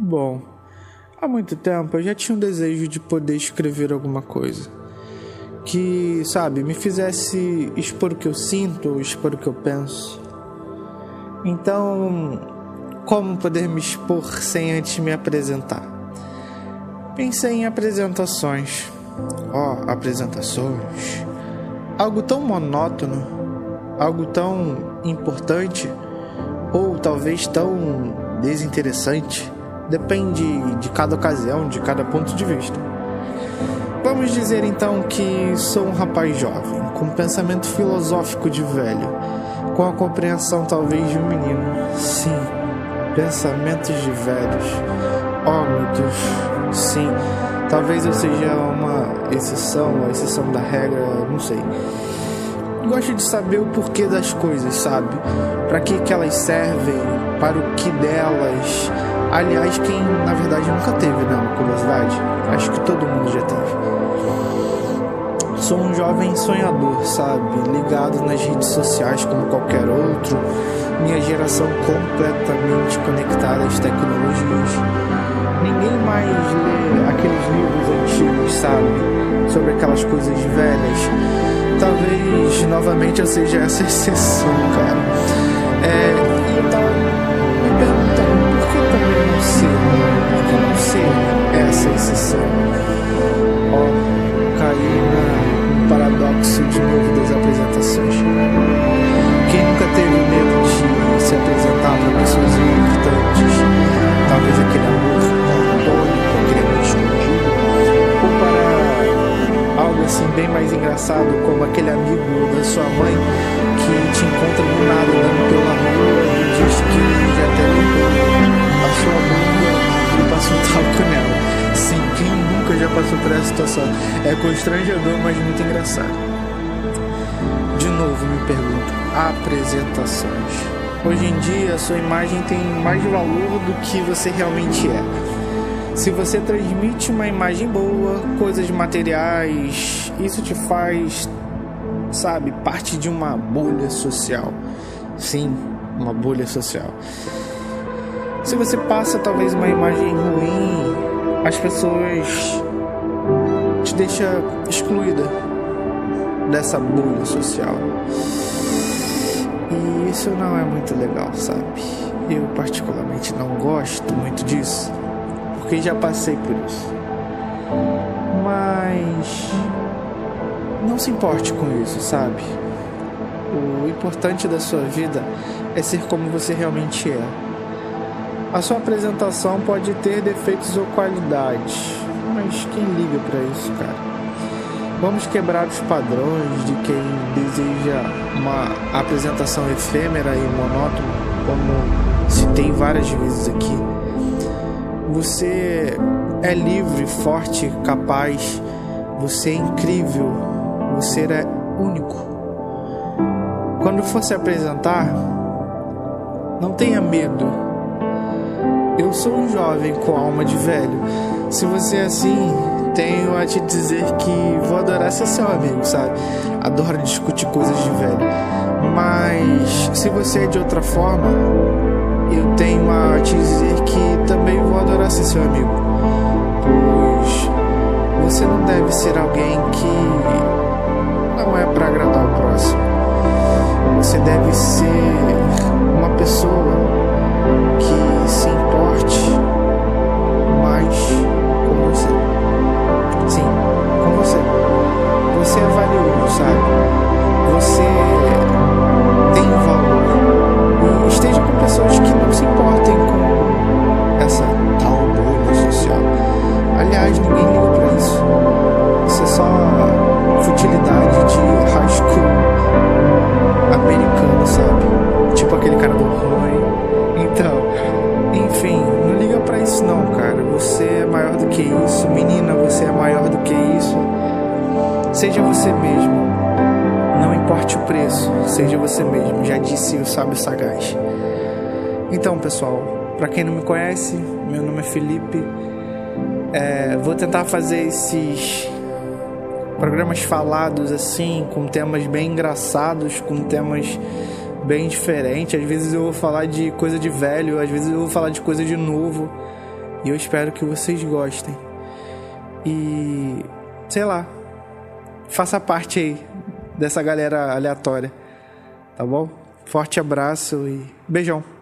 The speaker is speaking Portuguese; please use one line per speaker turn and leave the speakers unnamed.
Bom, há muito tempo eu já tinha um desejo de poder escrever alguma coisa que, sabe, me fizesse expor o que eu sinto expor o que eu penso. Então, como poder me expor sem antes me apresentar? Pensei em apresentações. Ó, oh, apresentações. Algo tão monótono, algo tão importante, ou talvez tão desinteressante. Depende de cada ocasião, de cada ponto de vista. Vamos dizer então que sou um rapaz jovem, com pensamento filosófico de velho, com a compreensão talvez de um menino. Sim, pensamentos de velhos. Oh meu Deus, sim. Talvez eu seja uma exceção, a exceção da regra, não sei. Gosto de saber o porquê das coisas, sabe? Para que, que elas servem, para o que delas. Aliás, quem na verdade nunca teve, né? Uma curiosidade. Acho que todo mundo já teve. Sou um jovem sonhador, sabe? Ligado nas redes sociais como qualquer outro. Minha geração completamente conectada às tecnologias. Ninguém mais lê aqueles livros antigos, sabe? Sobre aquelas coisas velhas. Talvez novamente eu seja essa exceção, cara. É, como aquele amigo da sua mãe que te encontra do nada andando pela rua e diz que já até a sua bunda e passa um talco nela. Sim, quem nunca já passou por essa situação? É constrangedor, mas muito engraçado. De novo me pergunto: apresentações. Hoje em dia, a sua imagem tem mais valor do que você realmente é. Se você transmite uma imagem boa, coisas materiais, isso te faz, sabe, parte de uma bolha social. Sim, uma bolha social. Se você passa talvez uma imagem ruim, as pessoas te deixa excluída dessa bolha social. E isso não é muito legal, sabe? Eu particularmente não gosto muito disso, porque já passei por isso. Mas não se importe com isso, sabe? O importante da sua vida é ser como você realmente é a sua apresentação pode ter defeitos ou qualidades, mas quem liga para isso, cara? Vamos quebrar os padrões de quem deseja uma apresentação efêmera e monótona, como citei várias vezes aqui. Você é livre, forte, capaz, você é incrível, você é único. Quando for se apresentar, não tenha medo eu sou um jovem com alma de velho. Se você é assim, tenho a te dizer que vou adorar ser seu amigo, sabe? Adoro discutir coisas de velho. Mas se você é de outra forma, eu tenho a te dizer que ser seu amigo. Pois você não deve ser alguém que não é para agradar o próximo. Você deve ser uma pessoa que se que isso, menina, você é maior do que isso. Seja você mesmo. Não importe o preço, seja você mesmo, já disse o sábio sagaz. Então, pessoal, para quem não me conhece, meu nome é Felipe. É, vou tentar fazer esses programas falados assim, com temas bem engraçados, com temas bem diferente. Às vezes eu vou falar de coisa de velho, às vezes eu vou falar de coisa de novo. E eu espero que vocês gostem. E sei lá, faça parte aí dessa galera aleatória. Tá bom? Forte abraço e beijão.